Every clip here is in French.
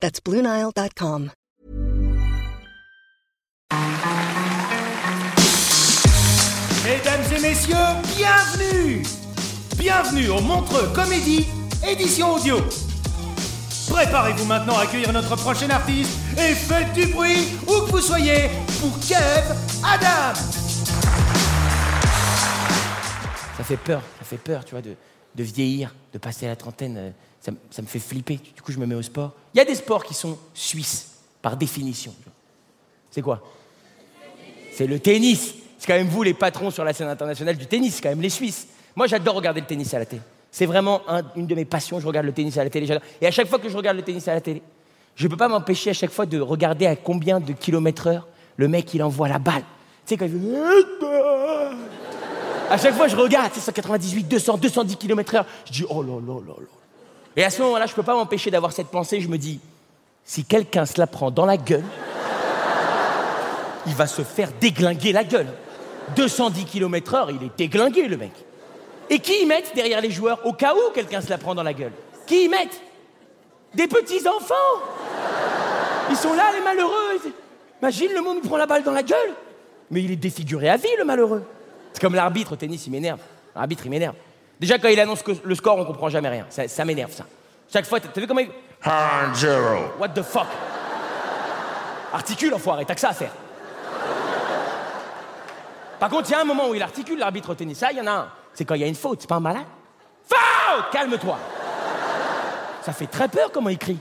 That's BlueNile.com. Mesdames et messieurs, bienvenue Bienvenue au Montreux Comédie, édition audio. Préparez-vous maintenant à accueillir notre prochain artiste et faites du bruit où que vous soyez pour Kev Adam Ça fait peur, ça fait peur, tu vois, de, de vieillir, de passer à la trentaine. euh, Ça, me- fait flipper. Du coup, je me mets au sport. Il y a des sports qui sont suisses, par définition. C'est quoi? C'est le tennis. C'est quand même vous, les patrons sur la scène internationale du tennis, c'est quand même les Suisses. Moi, j'adore regarder le tennis à la télé. C'est vraiment un- une de mes passions. Je regarde le tennis à la télé. Et à chaque fois que je regarde le tennis à la télé, je ne peux pas m'empêcher à chaque fois de regarder à combien de kilomètres heure le mec il envoie la balle. Tu sais, quand il fait. À chaque fois, je regarde, c'est 198, 200, 210 km/h. Je dis, oh là là là là. Et à ce moment-là, je peux pas m'empêcher d'avoir cette pensée. Je me dis, si quelqu'un se la prend dans la gueule, il va se faire déglinguer la gueule. 210 km/h, il est déglingué, le mec. Et qui y mettent derrière les joueurs au cas où quelqu'un se la prend dans la gueule? Qui y mettent Des petits-enfants Ils sont là, les malheureux. Imagine, le monde prend la balle dans la gueule. Mais il est défiguré à vie, le malheureux. C'est comme l'arbitre au tennis, il m'énerve. L'arbitre, il m'énerve. Déjà, quand il annonce le score, on comprend jamais rien. Ça m'énerve, ça. Chaque fois, t'as vu comment il... What the fuck? Articule, enfoiré, t'as que ça à faire. Par contre, il y a un moment où il articule, l'arbitre au tennis. Ça, il y en a un. C'est quand il y a une faute, c'est pas un malade Faute Calme-toi Ça fait très peur comment il crie.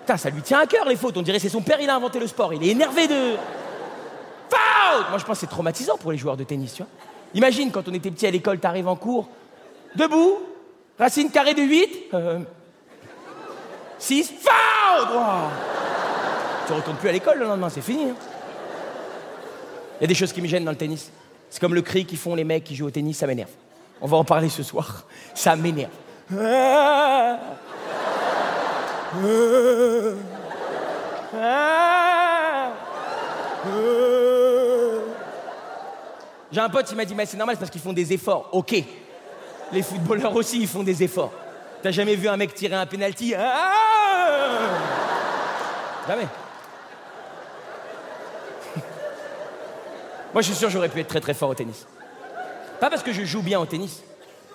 Putain, ça lui tient à cœur les fautes. On dirait que c'est son père, il a inventé le sport. Il est énervé de. Faute Moi, je pense que c'est traumatisant pour les joueurs de tennis, tu vois. Imagine quand on était petit à l'école, t'arrives en cours, debout, racine carrée de 8, euh, 6, faute Oh. Tu retournes plus à l'école le lendemain, c'est fini. hein. Il y a des choses qui me gênent dans le tennis. C'est comme le cri qu'ils font les mecs qui jouent au tennis, ça m'énerve. On va en parler ce soir. Ça m'énerve. J'ai un pote, il m'a dit, mais c'est normal, c'est parce qu'ils font des efforts. Ok. Les footballeurs aussi, ils font des efforts. T'as jamais vu un mec tirer un penalty? Ah Jamais. Moi, je suis sûr j'aurais pu être très très fort au tennis. Pas parce que je joue bien au tennis,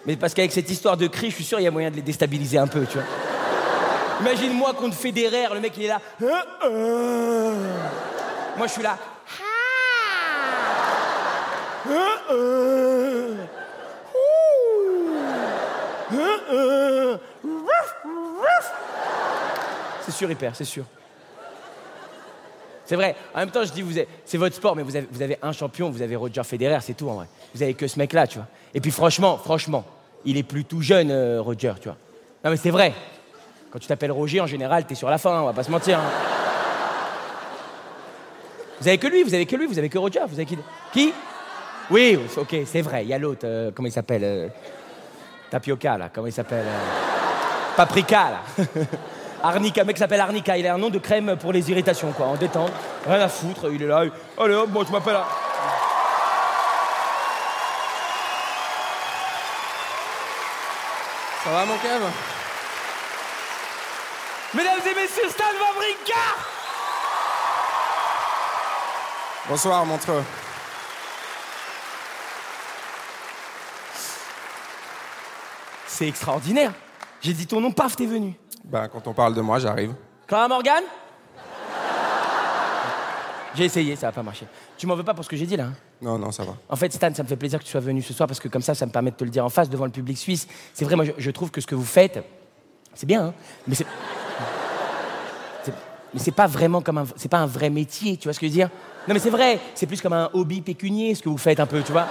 mais parce qu'avec cette histoire de cri, je suis sûr qu'il y a moyen de les déstabiliser un peu, tu vois. Imagine-moi contre Federer, le mec il est là. Moi, je suis là. C'est sûr, il perd, c'est sûr. C'est vrai. En même temps, je dis, c'est votre sport, mais vous avez, un champion, vous avez Roger Federer, c'est tout en vrai. Vous avez que ce mec-là, tu vois. Et puis franchement, franchement, il est plus tout jeune, euh, Roger, tu vois. Non mais c'est vrai. Quand tu t'appelles Roger, en général, t'es sur la fin, on va pas se mentir. hein. Vous avez que lui, vous avez que lui, vous avez que Roger, vous avez qui? Qui? Oui, oui, ok, c'est vrai. Il y a l'autre, euh, comment il s'appelle euh, Tapioca, là, comment il s'appelle euh, Paprika, là. Arnica, mec s'appelle Arnica, il a un nom de crème pour les irritations, quoi, en détente. Rien à foutre, il est là. il- Allez hop, moi je m'appelle. Ar- Ça va mon Kev Mesdames et messieurs, Stan Wawrinka Bonsoir Montreux. C'est extraordinaire. J'ai dit ton nom, paf, t'es venu. Ben, quand on parle de moi, j'arrive. Clara Morgan? J'ai essayé, ça va pas marcher. Tu m'en veux pas pour ce que j'ai dit là hein? Non, non, ça va. En fait, Stan, ça me fait plaisir que tu sois venu ce soir parce que comme ça, ça me permet de te le dire en face devant le public suisse. C'est vrai, moi, je, je trouve que ce que vous faites, c'est bien, hein, mais c'est. c'est- Mais c'est pas vraiment comme un. C'est pas un vrai métier, tu vois ce que je veux dire? Non, mais c'est vrai, c'est plus comme un hobby pécunier ce que vous faites un peu, tu vois?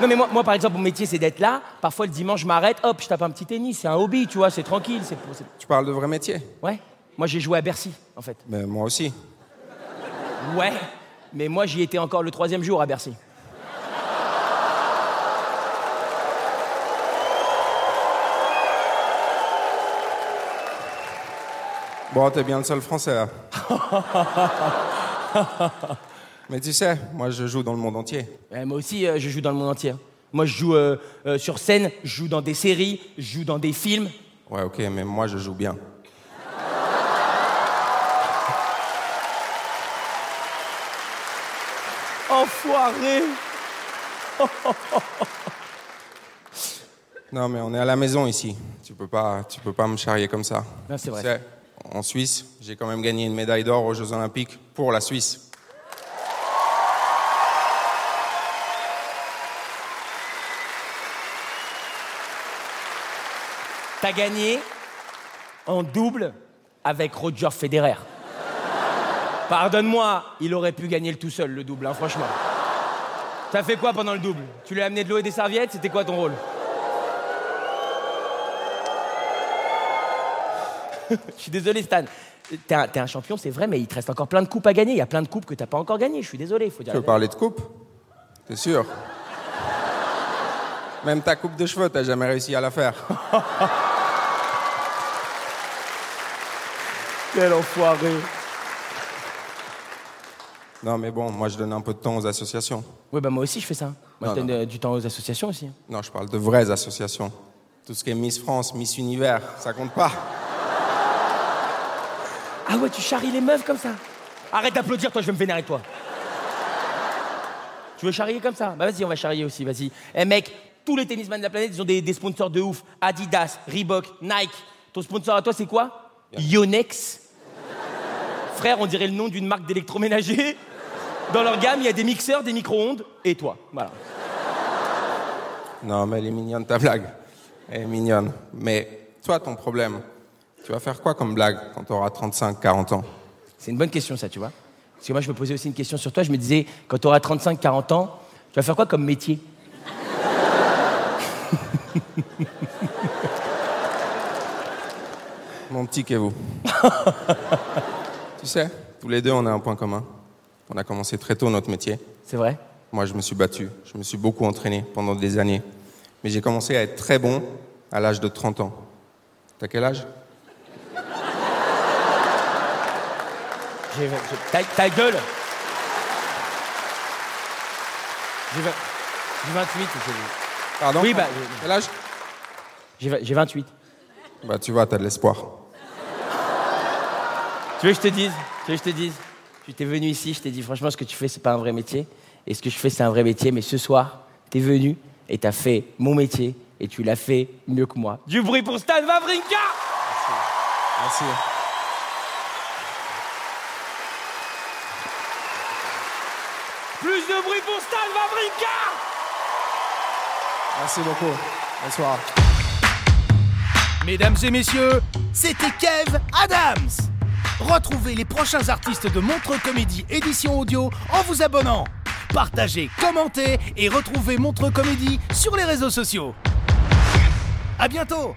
Non, mais moi, moi, par exemple, mon métier, c'est d'être là. Parfois, le dimanche, je m'arrête, hop, je tape un petit tennis. C'est un hobby, tu vois, c'est tranquille. C'est Tu parles de vrai métier Ouais. Moi, j'ai joué à Bercy, en fait. Mais moi aussi. Ouais, mais moi j'y étais encore le troisième jour à Bercy. Bon, t'es bien le seul français. hein. Mais tu sais, moi je joue dans le monde entier. Ouais, moi aussi, euh, je joue dans le monde entier. hein. Moi, je joue euh, euh, sur scène, je joue dans des séries, je joue dans des films. Ouais, ok, mais moi je joue bien. Enfoiré Non, mais on est à la maison ici. Tu peux pas, tu peux pas me charrier comme ça. Non, c'est vrai. Tu sais, en Suisse, j'ai quand même gagné une médaille d'or aux Jeux Olympiques pour la Suisse. T'as gagné en double avec Roger Federer. Pardonne-moi, il aurait pu gagner le tout seul, le double, hein, franchement. T'as fait quoi pendant le double? Tu lui as amené de l'eau et des serviettes? C'était quoi ton rôle? Je suis désolé, Stan. T'es un, champion, c'est vrai, mais il te reste encore plein de coupes à gagner. Il y a plein de coupes que t'as pas encore gagnées. Je suis désolé, faut dire. Tu veux parler de coupe T'es sûr? Même ta coupe de cheveux, t'as jamais réussi à la faire. Quel enfoiré. Non, mais bon, moi je donne un peu de temps aux associations. Oui, bah moi aussi je fais ça. Moi Non, je donne non. euh, du temps aux associations aussi. Non, je parle de vraies associations. Tout ce qui est Miss France, Miss Univers, ça compte pas. Ah ouais, tu charries les meufs comme ça Arrête d'applaudir, toi, je vais me vénérer toi. Tu veux charrier comme ça? Bah vas-y, on va charrier aussi, vas-y. Eh mec, tous les tennisman de la planète, ils ont des, des sponsors de ouf. Adidas, Reebok, Nike. Ton sponsor à toi, c'est quoi? Yonex. Frère, on dirait le nom d'une marque d'électroménager. Dans leur gamme, il y a des mixeurs, des micro-ondes et toi. Voilà. Non, mais elle est mignonne ta blague. Elle est mignonne. Mais toi, ton problème, tu vas faire quoi comme blague quand tu auras 35, 40 ans? C'est une bonne question, ça, tu vois. Parce que moi, je me posais aussi une question sur toi. Je me disais, quand tu auras 35, 40 ans, tu vas faire quoi comme métier? Mon petit et vous. tu sais, tous les deux, on a un point commun. On a commencé très tôt notre métier. C'est vrai Moi, je me suis battu. Je me suis beaucoup entraîné pendant des années. Mais j'ai commencé à être très bon à l'âge de 30 ans. T'as quel âge? J'ai- Ta, ta gueule J'ai vingt- j'ai 28. j'ai- Pardon? Oui, bah, Quel âge? j'ai 28. Bah, tu vois, t'as de l'espoir. Tu veux que je te dise? Tu veux que je te dise? Tu t'es venu ici, je t'ai dit franchement ce que tu fais c'est pas un vrai métier. Et ce que je fais c'est un vrai métier, mais ce soir, t'es venu et t'as fait mon métier et tu l'as fait mieux que moi. Du bruit pour Stan Wawrinka Merci. Plus de bruit pour Stan Wawrinka Merci beaucoup. Bonsoir. Mesdames et messieurs, c'était Kev Adams. Retrouvez les prochains artistes de Montre Comédie édition audio en vous abonnant. Partagez, commentez et retrouvez Montre Comédie sur les réseaux sociaux. À bientôt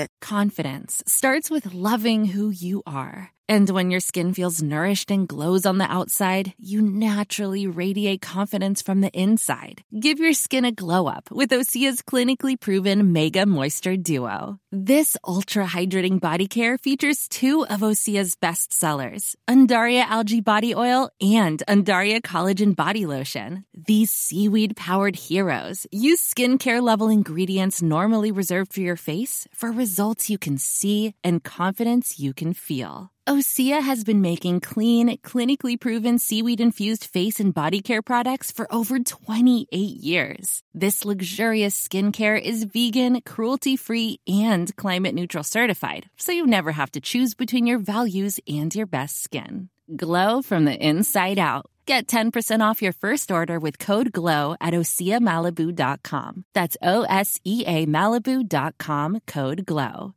Confidence starts with loving who you are. And when your skin feels nourished and glows on the outside, you naturally radiate confidence from the inside. Give your skin a glow up with Osea's clinically proven Mega Moisture Duo. This ultra hydrating body care features two of Osea's best sellers, Undaria Algae Body Oil and Undaria Collagen Body Lotion. These seaweed powered heroes use skincare level ingredients normally reserved for your face for results you can see and confidence you can feel. Osea has been making clean, clinically proven seaweed infused face and body care products for over 28 years. This luxurious skincare is vegan, cruelty free, and climate neutral certified, so you never have to choose between your values and your best skin. Glow from the inside out. Get 10% off your first order with code GLOW at OseaMalibu.com. That's O S E A Malibu.com code GLOW.